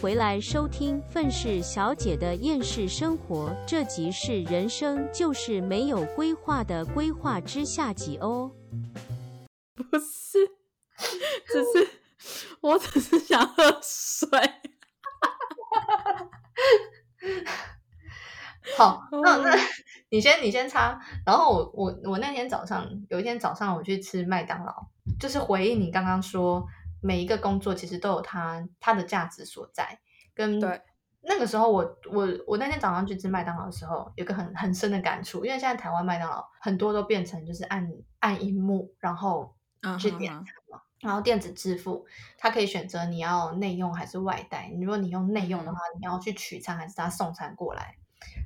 回来收听愤世小姐的厌世生活。这集是人生就是没有规划的规划之下集哦。不是，只是我只是想喝水。好，那那 你先你先擦，然后我我我那天早上有一天早上我去吃麦当劳，就是回应你刚刚说每一个工作其实都有它它的价值所在，跟对那个时候我我我那天早上去吃麦当劳的时候，有个很很深的感触，因为现在台湾麦当劳很多都变成就是按按荧幕，然后去点餐嘛。然后电子支付，它可以选择你要内用还是外带。如果你用内用的话，你要去取餐还是他送餐过来？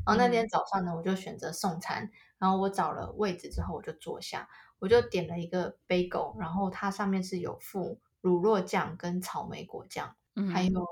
然后那天早上呢，我就选择送餐。然后我找了位置之后，我就坐下，我就点了一个 bagel，然后它上面是有附乳酪酱跟草莓果酱，还有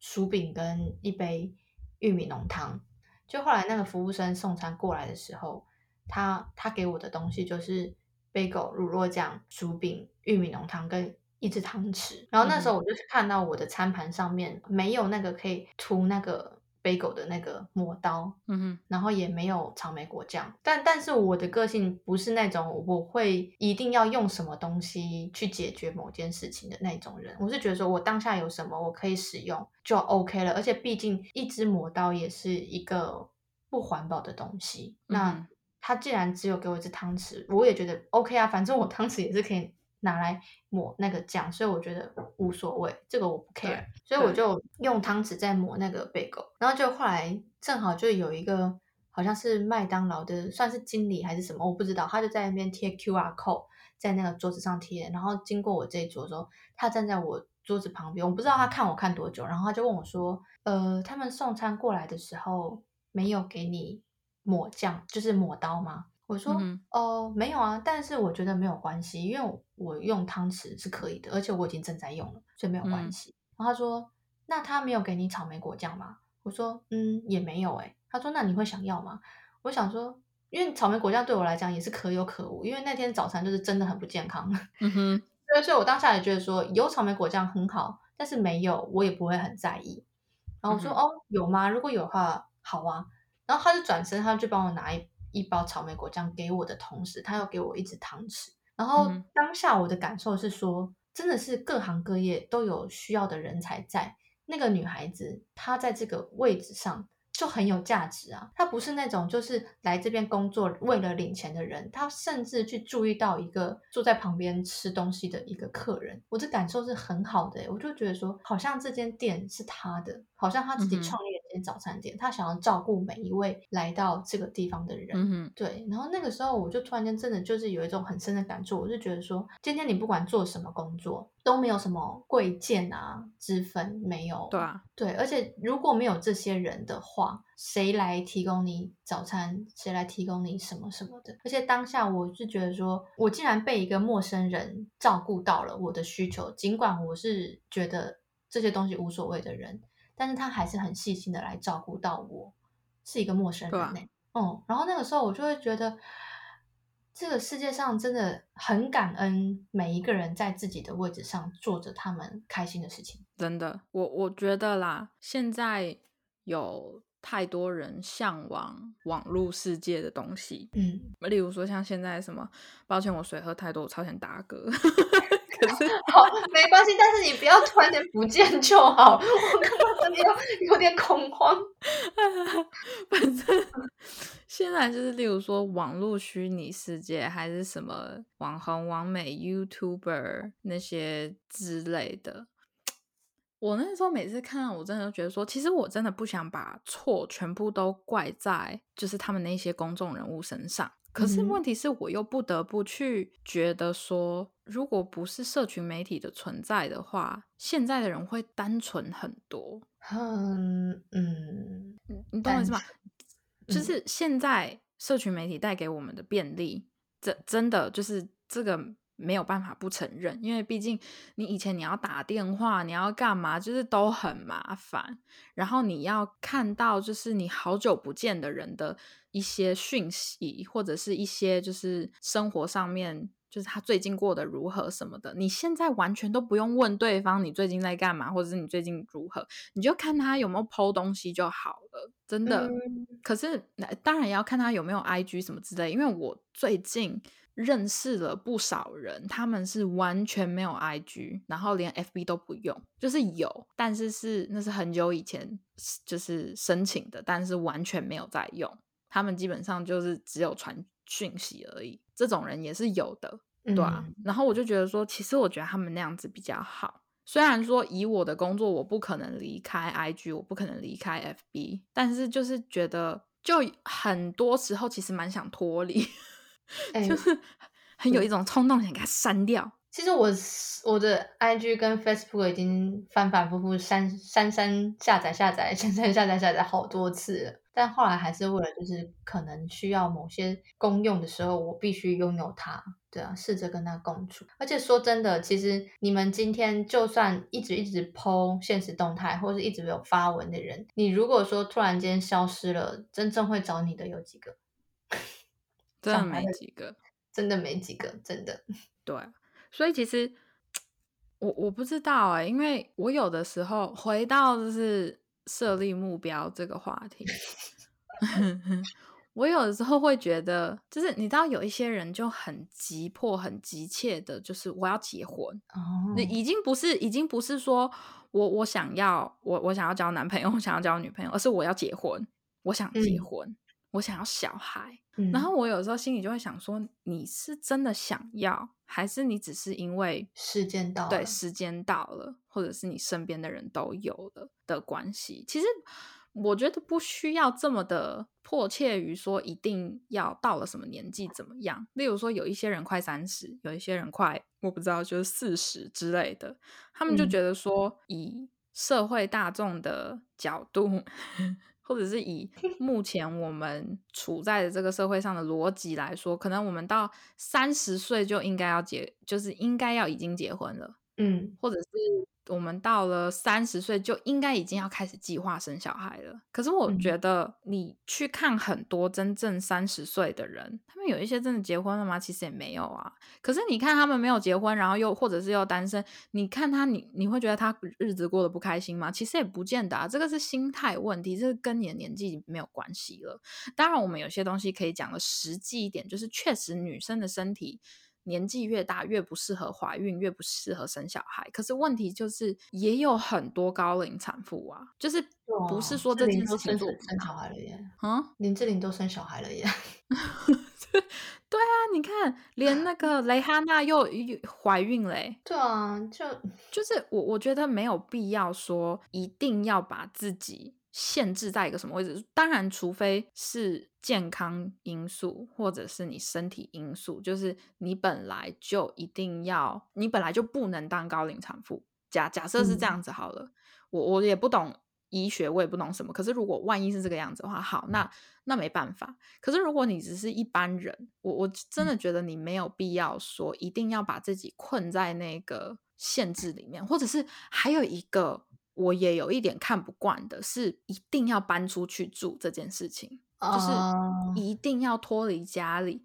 薯饼跟一杯玉米浓汤。就后来那个服务生送餐过来的时候，他他给我的东西就是。bagel、乳酪酱、薯饼、玉米浓汤跟一只汤匙。然后那时候我就是看到我的餐盘上面没有那个可以涂那个 bagel 的那个磨刀，嗯哼，然后也没有草莓果酱。但但是我的个性不是那种我会一定要用什么东西去解决某件事情的那种人。我是觉得说我当下有什么我可以使用就 OK 了。而且毕竟一支磨刀也是一个不环保的东西。那他既然只有给我一只汤匙，我也觉得 OK 啊，反正我汤匙也是可以拿来抹那个酱，所以我觉得无所谓，这个我不 care，所以我就用汤匙在抹那个贝狗，然后就后来正好就有一个好像是麦当劳的算是经理还是什么，我不知道，他就在那边贴 QR code 在那个桌子上贴，然后经过我这一桌之后，他站在我桌子旁边，我不知道他看我看多久，然后他就问我说，呃，他们送餐过来的时候没有给你。抹酱就是抹刀吗？我说哦，没有啊，但是我觉得没有关系，因为我用汤匙是可以的，而且我已经正在用了，所以没有关系。然后他说，那他没有给你草莓果酱吗？我说嗯，也没有哎。他说那你会想要吗？我想说，因为草莓果酱对我来讲也是可有可无，因为那天早餐就是真的很不健康。嗯哼，所以我当下也觉得说有草莓果酱很好，但是没有我也不会很在意。然后我说哦，有吗？如果有的话，好啊。然后他就转身，他就帮我拿一一包草莓果酱给我的同时，他又给我一支汤匙。然后当下我的感受是说，真的是各行各业都有需要的人才在。那个女孩子，她在这个位置上。就很有价值啊！她不是那种就是来这边工作为了领钱的人，她甚至去注意到一个坐在旁边吃东西的一个客人，我的感受是很好的。我就觉得说，好像这间店是她的，好像她自己创立了一间早餐店，他想要照顾每一位来到这个地方的人。嗯对。然后那个时候，我就突然间真的就是有一种很深的感触，我就觉得说，今天你不管做什么工作。都没有什么贵贱啊之分，没有。对啊，对，而且如果没有这些人的话，谁来提供你早餐？谁来提供你什么什么的？而且当下我是觉得说，我竟然被一个陌生人照顾到了我的需求，尽管我是觉得这些东西无所谓的人，但是他还是很细心的来照顾到我，是一个陌生人呢。嗯，然后那个时候我就会觉得。这个世界上真的很感恩每一个人在自己的位置上做着他们开心的事情。真的，我我觉得啦，现在有太多人向往网络世界的东西，嗯，例如说像现在什么，抱歉我水喝太多，我超想打嗝。可是 好没关系，但是你不要突然间不见就好。我刚刚有有点恐慌，反正。现在就是例如说网络虚拟世界，还是什么网红、网美、YouTuber 那些之类的。我那时候每次看，我真的都觉得说，其实我真的不想把错全部都怪在就是他们那些公众人物身上。可是问题是我又不得不去觉得说，如果不是社群媒体的存在的话，现在的人会单纯很多。嗯嗯，你懂我意思吗？就是现在社群媒体带给我们的便利，真真的就是这个没有办法不承认，因为毕竟你以前你要打电话，你要干嘛，就是都很麻烦。然后你要看到就是你好久不见的人的一些讯息，或者是一些就是生活上面就是他最近过得如何什么的。你现在完全都不用问对方你最近在干嘛，或者是你最近如何，你就看他有没有剖东西就好了，真的。可是当然也要看他有没有 IG 什么之类，因为我最近认识了不少人，他们是完全没有 IG，然后连 FB 都不用，就是有，但是是那是很久以前就是申请的，但是完全没有在用。他们基本上就是只有传讯息而已，这种人也是有的，对啊。然后我就觉得说，其实我觉得他们那样子比较好。虽然说以我的工作，我不可能离开 IG，我不可能离开 FB，但是就是觉得，就很多时候其实蛮想脱离，就是很有一种冲动想给它删掉。其实我我的 IG 跟 Facebook 已经反反复复删删删下载下载删删下载下载好多次了。但后来还是为了，就是可能需要某些公用的时候，我必须拥有它。对啊，试着跟它共处。而且说真的，其实你们今天就算一直一直 PO 现实动态，或者一直有发文的人，你如果说突然间消失了，真正会找你的有几个？真的没几个，真的没几个，真的。对，所以其实我我不知道哎，因为我有的时候回到就是。设立目标这个话题，我有的时候会觉得，就是你知道，有一些人就很急迫、很急切的，就是我要结婚哦。你已经不是，已经不是说我我想要我我想要交男朋友，我想要交女朋友，而是我要结婚，我想结婚，我想要小孩。然后我有时候心里就会想说，你是真的想要，还是你只是因为时间到？对，时间到了，或者是你身边的人都有了的关系。其实我觉得不需要这么的迫切于说一定要到了什么年纪怎么样。例如说，有一些人快三十，有一些人快我不知道就是四十之类的，他们就觉得说，以社会大众的角度。或者是以 目前我们处在的这个社会上的逻辑来说，可能我们到三十岁就应该要结，就是应该要已经结婚了，嗯，或者是。我们到了三十岁就应该已经要开始计划生小孩了。可是我觉得你去看很多真正三十岁的人，他们有一些真的结婚了吗？其实也没有啊。可是你看他们没有结婚，然后又或者是又单身，你看他，你你会觉得他日子过得不开心吗？其实也不见得啊。这个是心态问题，这个跟你的年纪没有关系了。当然，我们有些东西可以讲的实际一点，就是确实女生的身体。年纪越大越不适合怀孕，越不适合生小孩。可是问题就是，也有很多高龄产妇啊，就是不是说这件事情生小孩了耶？啊，林志玲都生小孩了耶？对啊，你看，连那个 蕾哈娜又怀孕嘞。对啊，就就是我我觉得没有必要说一定要把自己。限制在一个什么位置？当然，除非是健康因素，或者是你身体因素，就是你本来就一定要，你本来就不能当高龄产妇。假假设是这样子好了，我我也不懂医学，我也不懂什么。可是如果万一是这个样子的话，好，那那没办法。可是如果你只是一般人，我我真的觉得你没有必要说一定要把自己困在那个限制里面，或者是还有一个。我也有一点看不惯的是，一定要搬出去住这件事情，就是一定要脱离家里。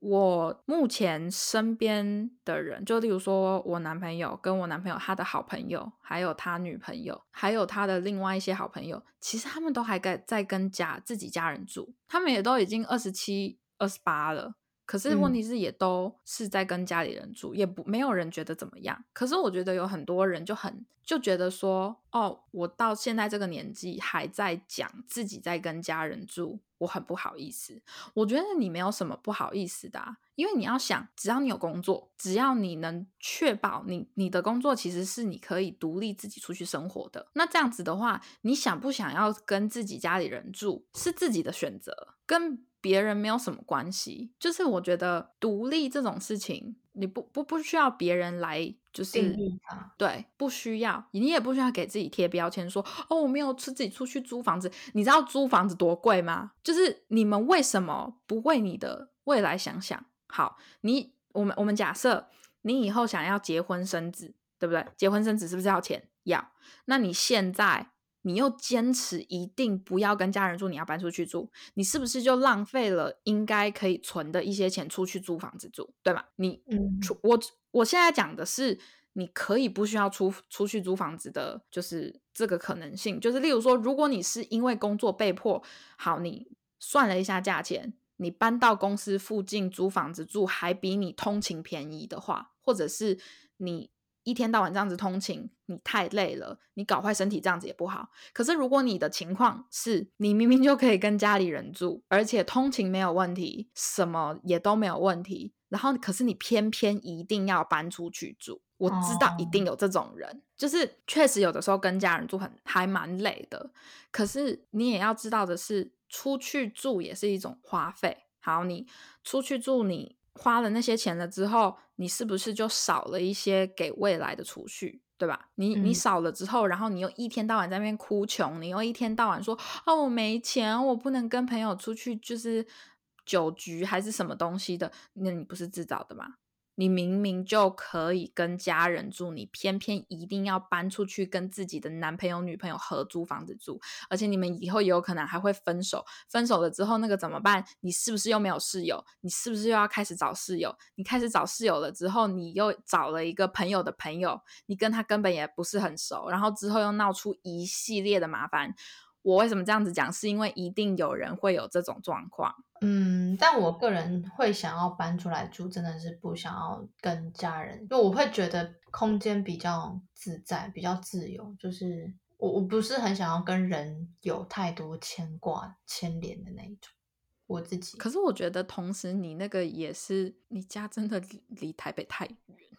我目前身边的人，就例如说我男朋友跟我男朋友他的好朋友，还有他女朋友，还有他的另外一些好朋友，其实他们都还在在跟家自己家人住，他们也都已经二十七、二十八了。可是问题是，也都是在跟家里人住，也不没有人觉得怎么样。可是我觉得有很多人就很就觉得说，哦，我到现在这个年纪还在讲自己在跟家人住，我很不好意思。我觉得你没有什么不好意思的，因为你要想，只要你有工作，只要你能确保你你的工作其实是你可以独立自己出去生活的，那这样子的话，你想不想要跟自己家里人住是自己的选择，跟。别人没有什么关系，就是我觉得独立这种事情，你不不不需要别人来就是对，不需要，你也不需要给自己贴标签，说哦，我没有自己出去租房子，你知道租房子多贵吗？就是你们为什么不为你的未来想想？好，你我们我们假设你以后想要结婚生子，对不对？结婚生子是不是要钱？要，那你现在你又坚持一定不要跟家人住，你要搬出去住，你是不是就浪费了应该可以存的一些钱出去租房子住，对吧？你出我我现在讲的是，你可以不需要出出去租房子的，就是这个可能性，就是例如说，如果你是因为工作被迫，好，你算了一下价钱，你搬到公司附近租房子住，还比你通勤便宜的话，或者是你。一天到晚这样子通勤，你太累了，你搞坏身体这样子也不好。可是如果你的情况是你明明就可以跟家里人住，而且通勤没有问题，什么也都没有问题，然后可是你偏偏一定要搬出去住，我知道一定有这种人，就是确实有的时候跟家人住很还蛮累的。可是你也要知道的是，出去住也是一种花费。好，你出去住你。花了那些钱了之后，你是不是就少了一些给未来的储蓄，对吧？你你少了之后，然后你又一天到晚在那边哭穷，你又一天到晚说啊我没钱，我不能跟朋友出去，就是酒局还是什么东西的，那你不是自找的吗？你明明就可以跟家人住，你偏偏一定要搬出去跟自己的男朋友、女朋友合租房子住，而且你们以后也有可能还会分手。分手了之后，那个怎么办？你是不是又没有室友？你是不是又要开始找室友？你开始找室友了之后，你又找了一个朋友的朋友，你跟他根本也不是很熟，然后之后又闹出一系列的麻烦。我为什么这样子讲？是因为一定有人会有这种状况。嗯，但我个人会想要搬出来住，真的是不想要跟家人，就我会觉得空间比较自在，比较自由。就是我我不是很想要跟人有太多牵挂、牵连的那一种。我自己，可是我觉得同时你那个也是，你家真的离台北太远。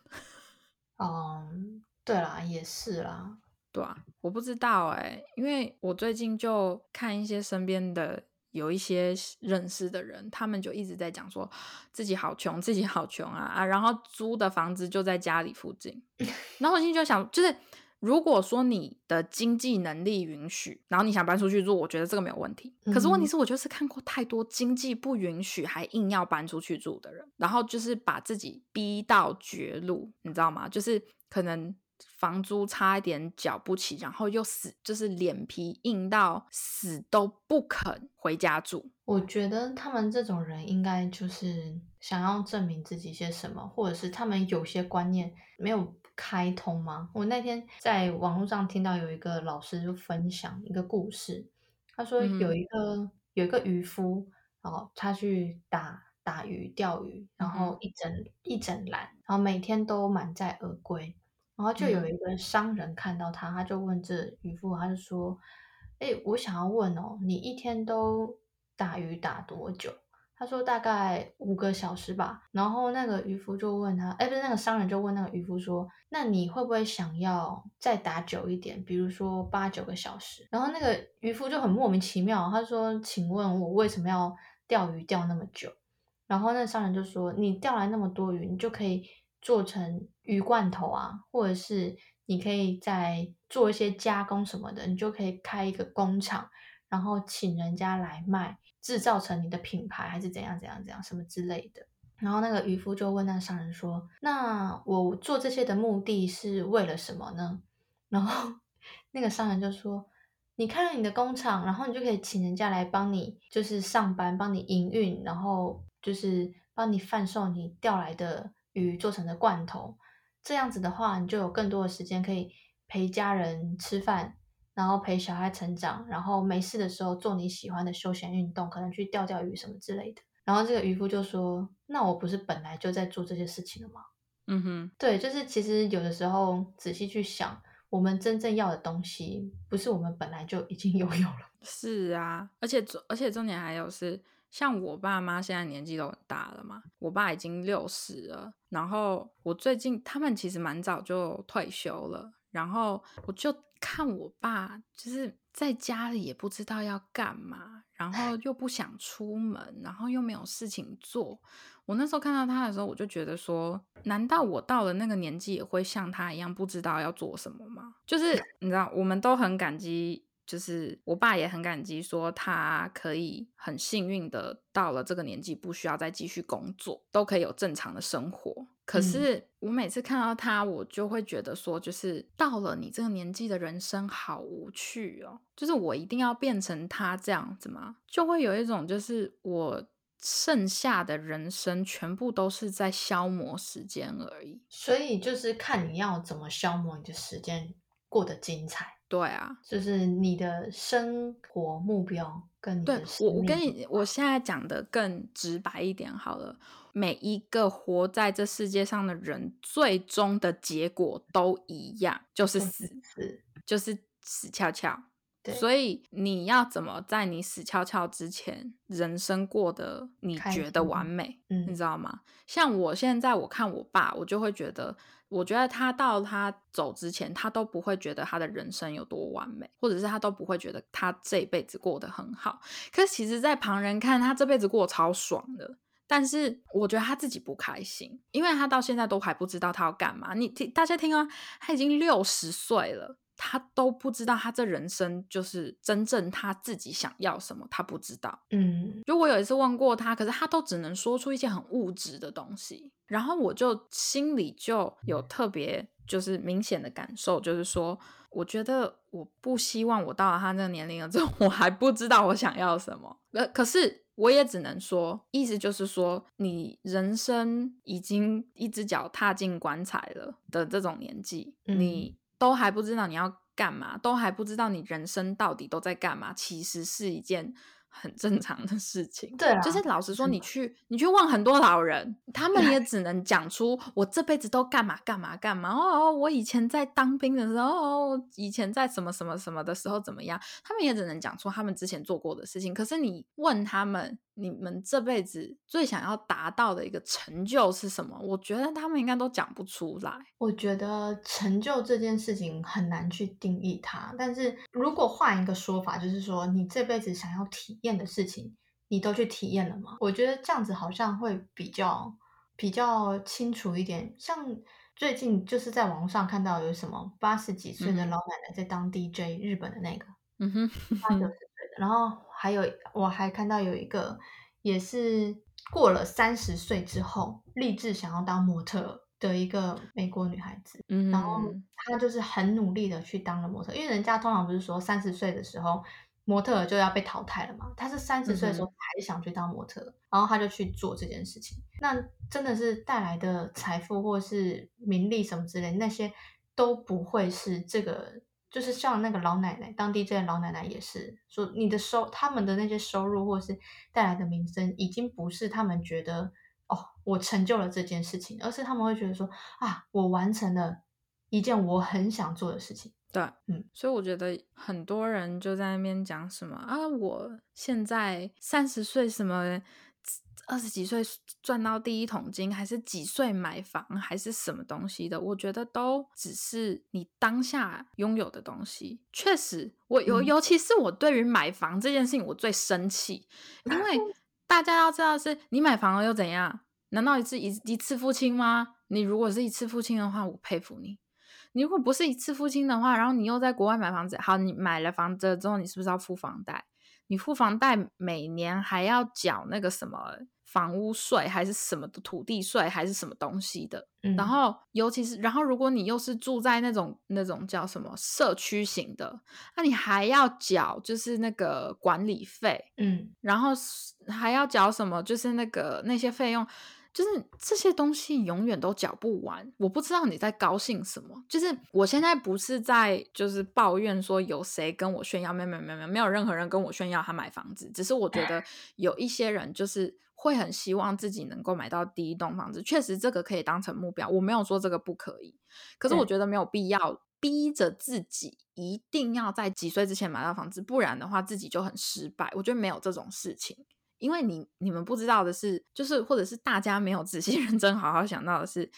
嗯，对啦，也是啦。对啊，我不知道哎，因为我最近就看一些身边的有一些认识的人，他们就一直在讲说自己好穷，自己好穷啊啊！然后租的房子就在家里附近，然后我心就想，就是如果说你的经济能力允许，然后你想搬出去住，我觉得这个没有问题。可是问题是我就是看过太多经济不允许还硬要搬出去住的人，然后就是把自己逼到绝路，你知道吗？就是可能。房租差一点缴不起，然后又死，就是脸皮硬到死都不肯回家住。我觉得他们这种人应该就是想要证明自己些什么，或者是他们有些观念没有开通吗？我那天在网络上听到有一个老师就分享一个故事，他说有一个有一个渔夫，然后他去打打鱼钓鱼，然后一整一整篮，然后每天都满载而归。然后就有一个商人看到他，他就问这渔夫，他就说：“哎，我想要问哦，你一天都打鱼打多久？”他说：“大概五个小时吧。”然后那个渔夫就问他：“哎，不是那个商人就问那个渔夫说，那你会不会想要再打久一点，比如说八九个小时？”然后那个渔夫就很莫名其妙，他说：“请问我为什么要钓鱼钓那么久？”然后那个商人就说：“你钓来那么多鱼，你就可以。”做成鱼罐头啊，或者是你可以再做一些加工什么的，你就可以开一个工厂，然后请人家来卖，制造成你的品牌，还是怎样怎样怎样什么之类的。然后那个渔夫就问那个商人说：“那我做这些的目的是为了什么呢？” 然后那个商人就说：“你开了你的工厂，然后你就可以请人家来帮你，就是上班，帮你营运，然后就是帮你贩售你钓来的。”鱼做成的罐头，这样子的话，你就有更多的时间可以陪家人吃饭，然后陪小孩成长，然后没事的时候做你喜欢的休闲运动，可能去钓钓鱼什么之类的。然后这个渔夫就说：“那我不是本来就在做这些事情了吗？”嗯哼，对，就是其实有的时候仔细去想，我们真正要的东西，不是我们本来就已经 拥有了。是啊，而且而且重点还有是。像我爸妈现在年纪都很大了嘛，我爸已经六十了，然后我最近他们其实蛮早就退休了，然后我就看我爸就是在家里也不知道要干嘛，然后又不想出门，然后又没有事情做。我那时候看到他的时候，我就觉得说，难道我到了那个年纪也会像他一样不知道要做什么吗？就是你知道，我们都很感激。就是我爸也很感激，说他可以很幸运的到了这个年纪，不需要再继续工作，都可以有正常的生活。可是我每次看到他，我就会觉得说，就是到了你这个年纪的人生好无趣哦，就是我一定要变成他这样子吗？就会有一种就是我剩下的人生全部都是在消磨时间而已。所以就是看你要怎么消磨你的时间，过得精彩。对啊，就是你的生活目标跟你的我，我跟你，我现在讲的更直白一点好了。每一个活在这世界上的人，最终的结果都一样，就是死，就是死翘翘。所以你要怎么在你死翘翘之前，人生过得你觉得完美？你知道吗？像我现在，我看我爸，我就会觉得。我觉得他到他走之前，他都不会觉得他的人生有多完美，或者是他都不会觉得他这一辈子过得很好。可是其实，在旁人看他这辈子过得超爽的，但是我觉得他自己不开心，因为他到现在都还不知道他要干嘛。你听，大家听啊，他已经六十岁了。他都不知道，他这人生就是真正他自己想要什么，他不知道。嗯，就我有一次问过他，可是他都只能说出一些很物质的东西，然后我就心里就有特别就是明显的感受，就是说，我觉得我不希望我到了他那个年龄了之后，我还不知道我想要什么。呃，可是我也只能说，意思就是说，你人生已经一只脚踏进棺材了的这种年纪，你。都还不知道你要干嘛，都还不知道你人生到底都在干嘛，其实是一件。很正常的事情，对，就是老实说，你去你去问很多老人，他们也只能讲出我这辈子都干嘛干嘛干嘛哦，我以前在当兵的时候，以前在什么什么什么的时候怎么样，他们也只能讲出他们之前做过的事情。可是你问他们，你们这辈子最想要达到的一个成就是什么？我觉得他们应该都讲不出来。我觉得成就这件事情很难去定义它，但是如果换一个说法，就是说你这辈子想要体验的事情，你都去体验了吗？我觉得这样子好像会比较比较清楚一点。像最近就是在网上看到有什么八十几岁的老奶奶在当 DJ，日本的那个，嗯哼。然后还有我还看到有一个也是过了三十岁之后立志想要当模特的一个美国女孩子，嗯，然后她就是很努力的去当了模特，因为人家通常不是说三十岁的时候。模特就要被淘汰了嘛？他是三十岁的时候还想去当模特，然后他就去做这件事情。那真的是带来的财富或是名利什么之类，那些都不会是这个。就是像那个老奶奶当 DJ 的老奶奶也是说，你的收他们的那些收入或是带来的名声，已经不是他们觉得哦，我成就了这件事情，而是他们会觉得说啊，我完成了一件我很想做的事情。对，嗯，所以我觉得很多人就在那边讲什么啊，我现在三十岁，什么二十几岁赚到第一桶金，还是几岁买房，还是什么东西的，我觉得都只是你当下拥有的东西。确实，我尤尤其是我对于买房这件事情，我最生气，因为 大家要知道，是你买房了又怎样？难道你是一一次付清吗？你如果是一次付清的话，我佩服你。你如果不是一次付清的话，然后你又在国外买房子，好，你买了房子之后，你是不是要付房贷？你付房贷每年还要缴那个什么房屋税，还是什么的土地税，还是什么东西的？然后，尤其是，然后如果你又是住在那种那种叫什么社区型的，那你还要缴就是那个管理费，嗯，然后还要缴什么，就是那个那些费用。就是这些东西永远都缴不完，我不知道你在高兴什么。就是我现在不是在就是抱怨说有谁跟我炫耀，没有没有没有没有任何人跟我炫耀他买房子，只是我觉得 有一些人就是会很希望自己能够买到第一栋房子，确实这个可以当成目标，我没有说这个不可以，可是我觉得没有必要逼着自己一定要在几岁之前买到房子，不然的话自己就很失败。我觉得没有这种事情。因为你你们不知道的是，就是或者是大家没有仔细 认真好好想到的是，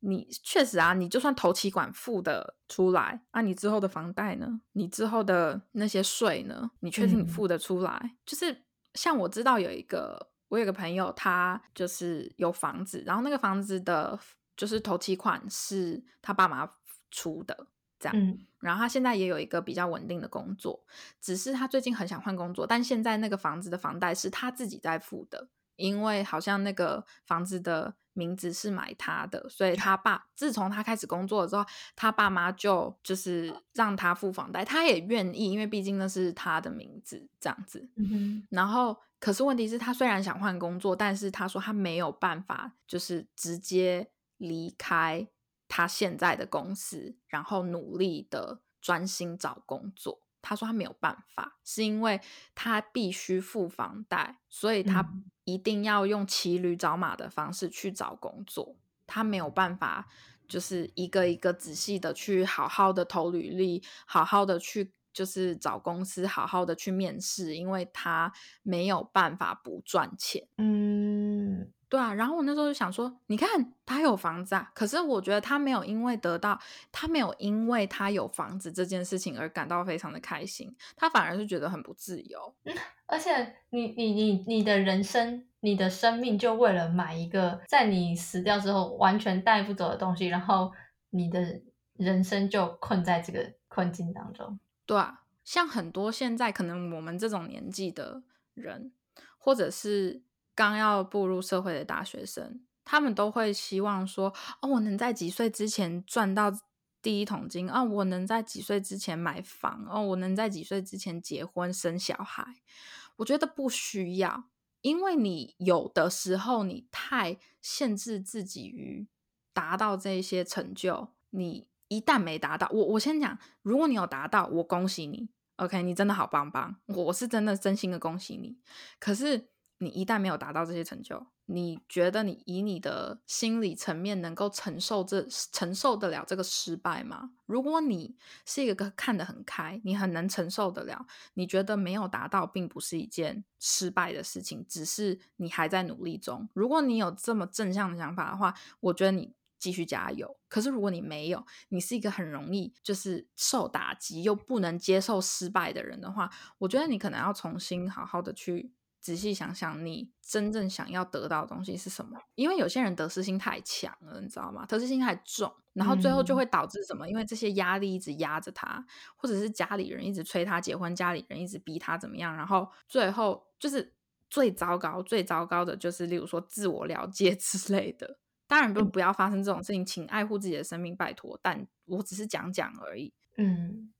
你确实啊，你就算头期款付的出来，那你之后的房贷呢？你之后的那些税呢？你确定你付得出来？就是像我知道有一个，我有个朋友，他就是有房子，然后那个房子的，就是头期款是他爸妈出的。这样，然后他现在也有一个比较稳定的工作，只是他最近很想换工作，但现在那个房子的房贷是他自己在付的，因为好像那个房子的名字是买他的，所以他爸自从他开始工作之后，他爸妈就就是让他付房贷，他也愿意，因为毕竟那是他的名字这样子。然后，可是问题是，他虽然想换工作，但是他说他没有办法，就是直接离开他现在的公司，然后努力的专心找工作。他说他没有办法，是因为他必须付房贷，所以他一定要用骑驴找马的方式去找工作。他没有办法，就是一个一个仔细的去好好的投履历，好好的去就是找公司，好好的去面试，因为他没有办法不赚钱。嗯。对啊，然后我那时候就想说，你看他有房子啊，可是我觉得他没有因为得到，他没有因为他有房子这件事情而感到非常的开心，他反而是觉得很不自由。而且你你你你的人生，你的生命就为了买一个在你死掉之后完全带不走的东西，然后你的人生就困在这个困境当中。对啊，像很多现在可能我们这种年纪的人，或者是。刚要步入社会的大学生，他们都会希望说：“哦，我能在几岁之前赚到第一桶金哦，我能在几岁之前买房哦，我能在几岁之前结婚生小孩。”我觉得不需要，因为你有的时候你太限制自己于达到这些成就。你一旦没达到，我我先讲，如果你有达到，我恭喜你，OK，你真的好棒棒，我是真的真心的恭喜你。可是。你一旦没有达到这些成就，你觉得你以你的心理层面能够承受这承受得了这个失败吗？如果你是一个看得很开，你很能承受得了，你觉得没有达到并不是一件失败的事情，只是你还在努力中。如果你有这么正向的想法的话，我觉得你继续加油。可是如果你没有，你是一个很容易就是受打击又不能接受失败的人的话，我觉得你可能要重新好好的去。仔细想想，你真正想要得到的东西是什么？因为有些人得失心太强了，你知道吗？得失心太重，然后最后就会导致什么？因为这些压力一直压着他，或者是家里人一直催他结婚，家里人一直逼他怎么样，然后最后就是最糟糕、最糟糕的就是，例如说自我了结 之类的。当然不不要发生这种事情，请爱护自己的生命，拜托。但我只是讲讲而已。嗯，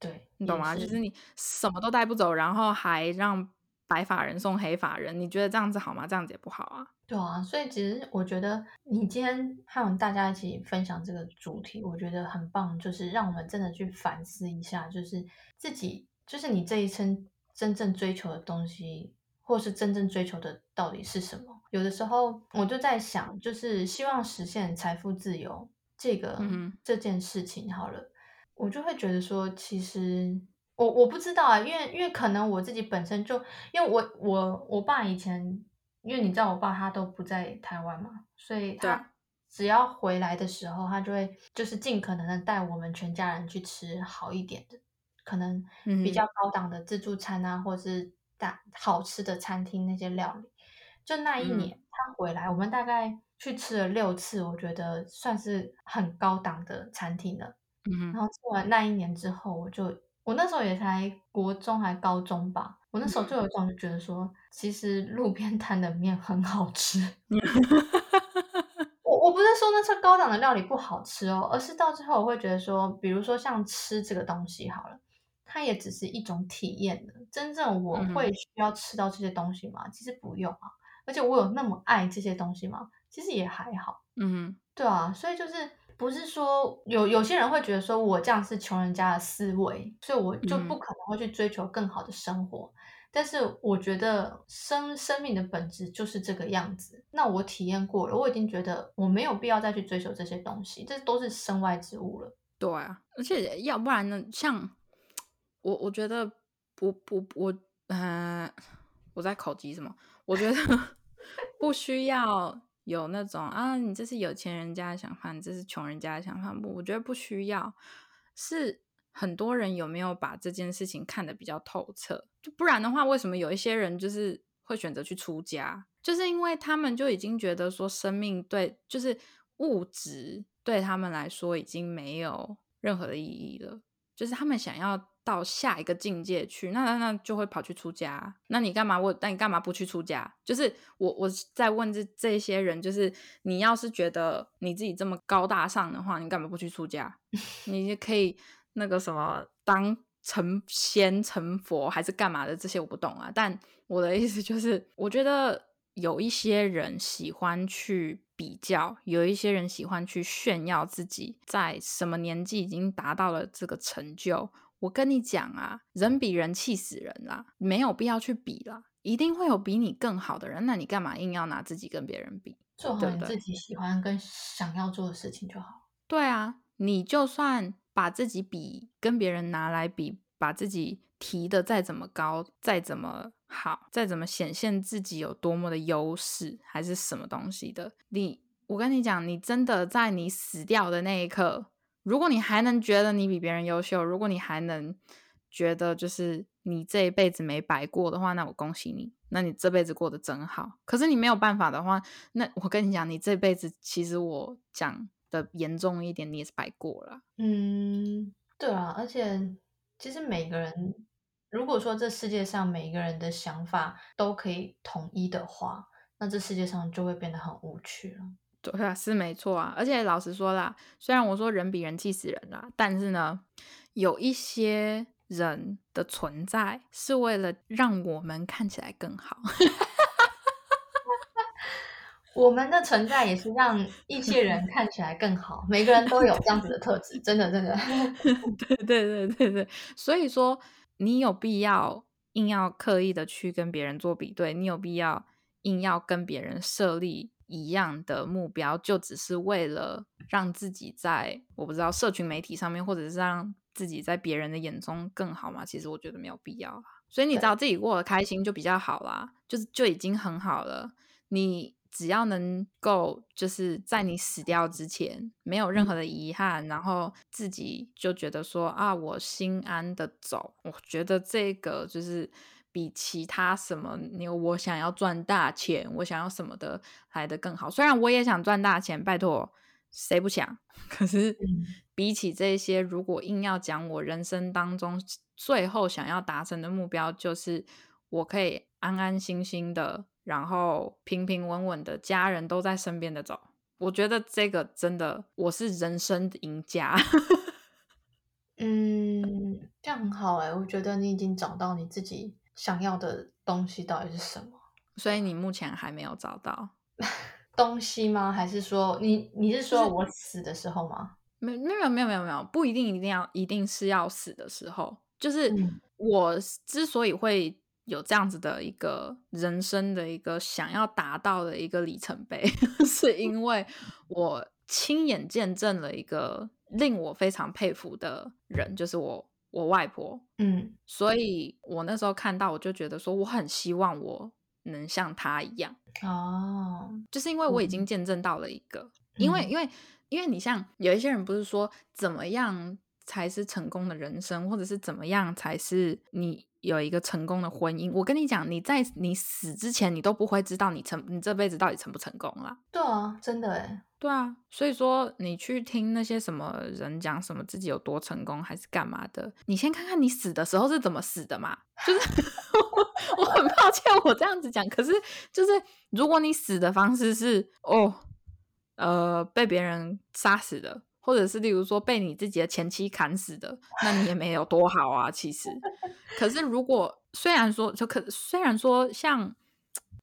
对，你懂吗？就是你什么都带不走，然后还让。白发人送黑发人，你觉得这样子好吗？这样子也不好啊。对啊，所以其实我觉得你今天和我们大家一起分享这个主题，我觉得很棒，就是让我们真的去反思一下，就是自己，就是你这一生真正追求的东西，或是真正追求的到底是什么？有的时候我就在想，就是希望实现财富自由这个嗯这件事情，好了，我就会觉得说，其实。我我不知道啊，因为因为可能我自己本身就，因为我我我爸以前，因为你知道我爸他都不在台湾嘛，所以他只要回来的时候，他就会就是尽可能的带我们全家人去吃好一点的，可能比较高档的自助餐啊，或者是大好吃的餐厅那些料理。就那一年他回来，我们大概去吃了六次，我觉得算是很高档的餐厅了。嗯然后吃完那一年之后，我就。我那时候也才国中还高中吧，我那时候就有一种就觉得说，其实路边摊的面很好吃。我我不是说那些高档的料理不好吃哦，而是到最后我会觉得说，比如说像吃这个东西好了，它也只是一种体验的。真正我会需要吃到这些东西吗？其实不用啊。而且我有那么爱这些东西吗？其实也还好。嗯，对啊，所以就是。不是说有有些人会觉得说我这样是穷人家的思维，所以我就不可能会去追求更好的生活。但是我觉得生生命的本质就是这个样子。那我体验过了，我已经觉得我没有必要再去追求这些东西，这都是身外之物了。对啊，而且要不然呢？像我，我觉得不不我嗯，我在口急什么？我觉得 不需要。有那种啊，你这是有钱人家的想法，你这是穷人家的想法。不，我觉得不需要。是很多人有没有把这件事情看得比较透彻？就不然的话，为什么有一些人就是会选择去出家？就是因为他们就已经觉得说，生命对，就是物质对他们来说已经没有任何的意义了。就是他们想要到下一个境界去，那那那就会跑去出家。那你干嘛？我那你干嘛不去出家？就是我我在问这这些人，就是你要是觉得你自己这么高大上的话，你干嘛不去出家？你可以那个什么当成仙成佛还是干嘛的？这些我不懂啊。但我的意思就是，我觉得有一些人喜欢去。比较有一些人喜欢去炫耀自己在什么年纪已经达到了这个成就。我跟你讲啊，人比人气死人啦，没有必要去比啦，一定会有比你更好的人。那你干嘛硬要拿自己跟别人比？做好你自己喜欢跟想要做的事情就好。对啊，你就算把自己比跟别人拿来比，把自己提的再怎么高，再怎么。好，再怎么显现自己有多么的优势，还是什么东西的？你，我跟你讲，你真的在你死掉的那一刻，如果你还能觉得你比别人优秀，如果你还能觉得就是你这一辈子没白过的话，那我恭喜你，那你这辈子过得真好。可是你没有办法的话，那我跟你讲，你这辈子其实我讲的严重一点，你也是白过了。嗯，对啊，而且其实每个人。如果说这世界上每一个人的想法都可以统一的话，那这世界上就会变得很无趣了。对啊，是没错啊。而且老实说啦，虽然我说人比人气死人啦，但是呢，有一些人的存在是为了让我们看起来更好。我们的存在也是让一些人看起来更好。每个人都有这样子的特质，真的，真的。对对对对对，所以说。你有必要硬要刻意的去跟别人做比对？你有必要硬要跟别人设立一样的目标，就只是为了让自己在我不知道社群媒体上面，或者是让自己在别人的眼中更好吗？其实我觉得没有必要所以你只要自己过得开心就比较好啦，就是就已经很好了。你。只要能够就是在你死掉之前没有任何的遗憾，然后自己就觉得说啊，我心安的走，我觉得这个就是比其他什么你我想要赚大钱，我想要什么的来的更好。虽然我也想赚大钱，拜托谁不想？可是比起这些，如果硬要讲我人生当中最后想要达成的目标，就是我可以安安心心的。然后平平稳稳的家人都在身边的走，我觉得这个真的我是人生的赢家。嗯，这样很好哎，我觉得你已经找到你自己想要的东西到底是什么。所以你目前还没有找到 东西吗？还是说你你是说我死的时候吗？没没有没有没有没有，不一定一定要一定是要死的时候，就是我之所以会。有这样子的一个人生的一个想要达到的一个里程碑，是因为我亲眼见证了一个令我非常佩服的人，就是我我外婆。嗯，所以我那时候看到，我就觉得说，我很希望我能像她一样。哦，就是因为我已经见证到了一个，因为因为因为你像有一些人不是说怎么样才是成功的人生，或者是怎么样才是你。有一个成功的婚姻，我跟你讲，你在你死之前，你都不会知道你成你这辈子到底成不成功啦。对啊，真的哎。对啊，所以说你去听那些什么人讲什么自己有多成功，还是干嘛的，你先看看你死的时候是怎么死的嘛。就是 我很抱歉我这样子讲，可是就是如果你死的方式是哦，呃，被别人杀死的。或者是例如说被你自己的前妻砍死的，那你也没有多好啊。其实，可是如果虽然说就可虽然说像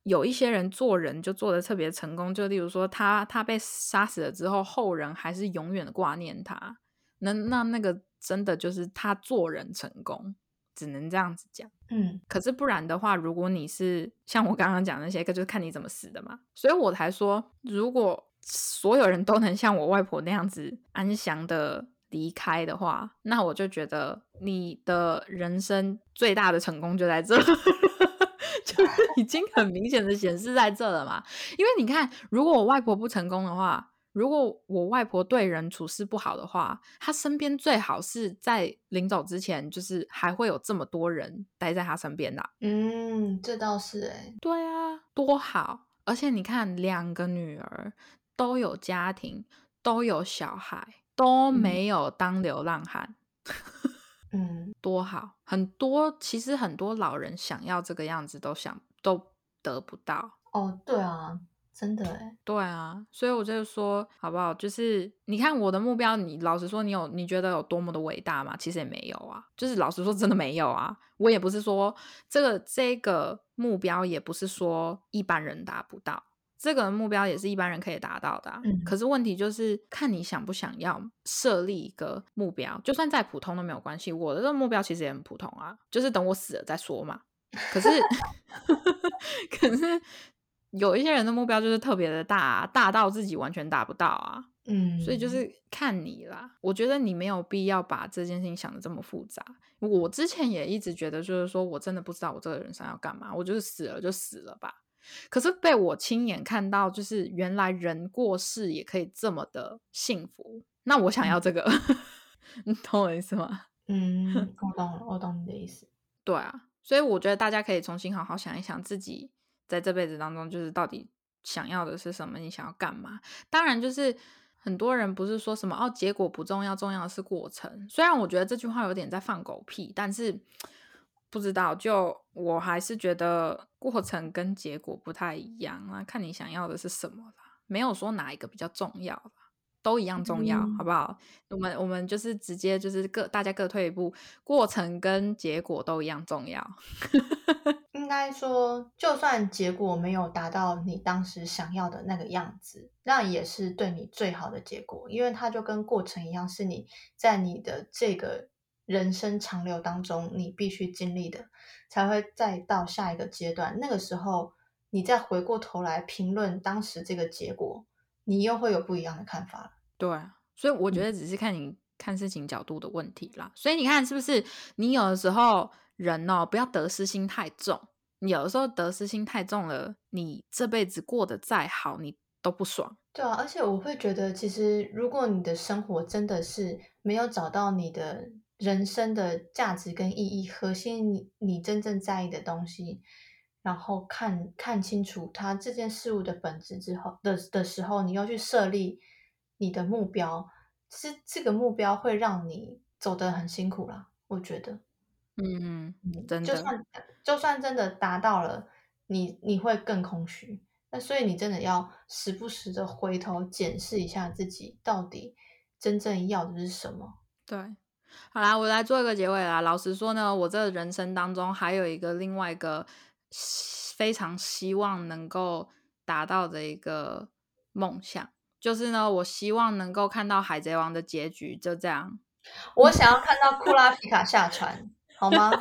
有一些人做人就做的特别成功，就例如说他他被杀死了之后，后人还是永远的挂念他，那那那个真的就是他做人成功，只能这样子讲。嗯，可是不然的话，如果你是像我刚刚讲那些个，就是看你怎么死的嘛。所以我才说，如果。所有人都能像我外婆那样子安详的离开的话，那我就觉得你的人生最大的成功就在这，就是已经很明显的显示在这了嘛。因为你看，如果我外婆不成功的话，如果我外婆对人处事不好的话，她身边最好是在临走之前，就是还会有这么多人待在她身边的。嗯，这倒是哎，对啊，多好！而且你看，两个女儿。都有家庭，都有小孩，都没有当流浪汉。嗯，多好，很多其实很多老人想要这个样子都想都得不到。哦，对啊。真的哎，对啊，所以我就说好不好？就是你看我的目标，你老实说，你有你觉得有多么的伟大吗？其实也没有啊，就是老实说，真的没有啊。我也不是说这个这个目标，也不是说一般人达不到，这个目标也是一般人可以达到的。嗯，可是问题就是看你想不想要设立一个目标，就算再普通都没有关系。我的这个目标其实也很普通啊，就是等我死了再说嘛。可是，可是。有一些人的目标就是特别的大，大到自己完全达不到啊。嗯，所以就是看你啦。我觉得你没有必要把这件事情想的这么复杂。我之前也一直觉得，就是说我真的不知道我这个人生要干嘛，我就是死了就死了吧。可是被我亲眼看到，就是原来人过世也可以这么的幸福。那我想要这个，你懂我意思吗？嗯，我懂了，我懂你的意思。对啊，所以我觉得大家可以重新好好想一想自己。在这辈子当中，就是到底想要的是什么？你想要干嘛？当然，就是很多人不是说什么哦，结果不重要，重要的是过程。虽然我觉得这句话有点在放狗屁，但是不知道，就我还是觉得过程跟结果不太一样啊。看你想要的是什么啦，没有说哪一个比较重要啦。都一样重要，好不好？我们我们就是直接就是各大家各退一步，过程跟结果都一样重要。应该说，就算结果没有达到你当时想要的那个样子，那也是对你最好的结果，因为它就跟过程一样，是你在你的这个人生长流当中你必须经历的，才会再到下一个阶段。那个时候，你再回过头来评论当时这个结果，你又会有不一样的看法了。对，所以我觉得只是看你看事情角度的问题啦。所以你看，是不是你有的时候人哦，不要得失心太重。你有的时候得失心太重了，你这辈子过得再好，你都不爽。对啊，而且我会觉得，其实如果你的生活真的是没有找到你的人生的价值跟意义，核心你你真正在意的东西，然后看看清楚它这件事物的本质之后的的时候，你要去设立。你的目标，其实这个目标会让你走得很辛苦啦，我觉得，嗯嗯，真的，就算就算真的达到了，你你会更空虚。那所以你真的要时不时的回头检视一下自己，到底真正要的是什么？对，好啦，我来做一个结尾啦。老实说呢，我这人生当中还有一个另外一个非常希望能够达到的一个梦想。就是呢，我希望能够看到海贼王的结局，就这样。我想要 看到库拉皮卡下船，好吗？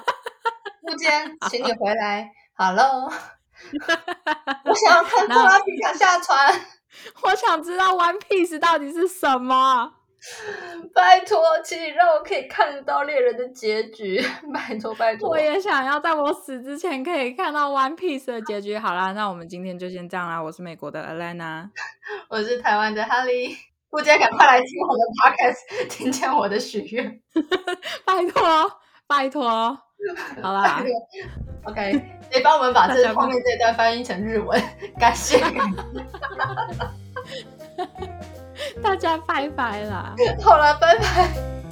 木间，请你回来。Hello，我想要看库拉皮卡下船。我想知道 One Piece 到底是什么。拜托，请你让我可以看得到猎人的结局。拜托，拜托，我也想要在我死之前可以看到 One Piece 的结局。好啦，那我们今天就先这样啦。我是美国的 Alana，我是台湾的哈利。不接，赶快来听我的 Podcast，听见我的许愿。拜托，拜托，好啦，OK，你帮我们把这后面这段翻译成日文，感谢。大家拜拜啦！好了，拜拜。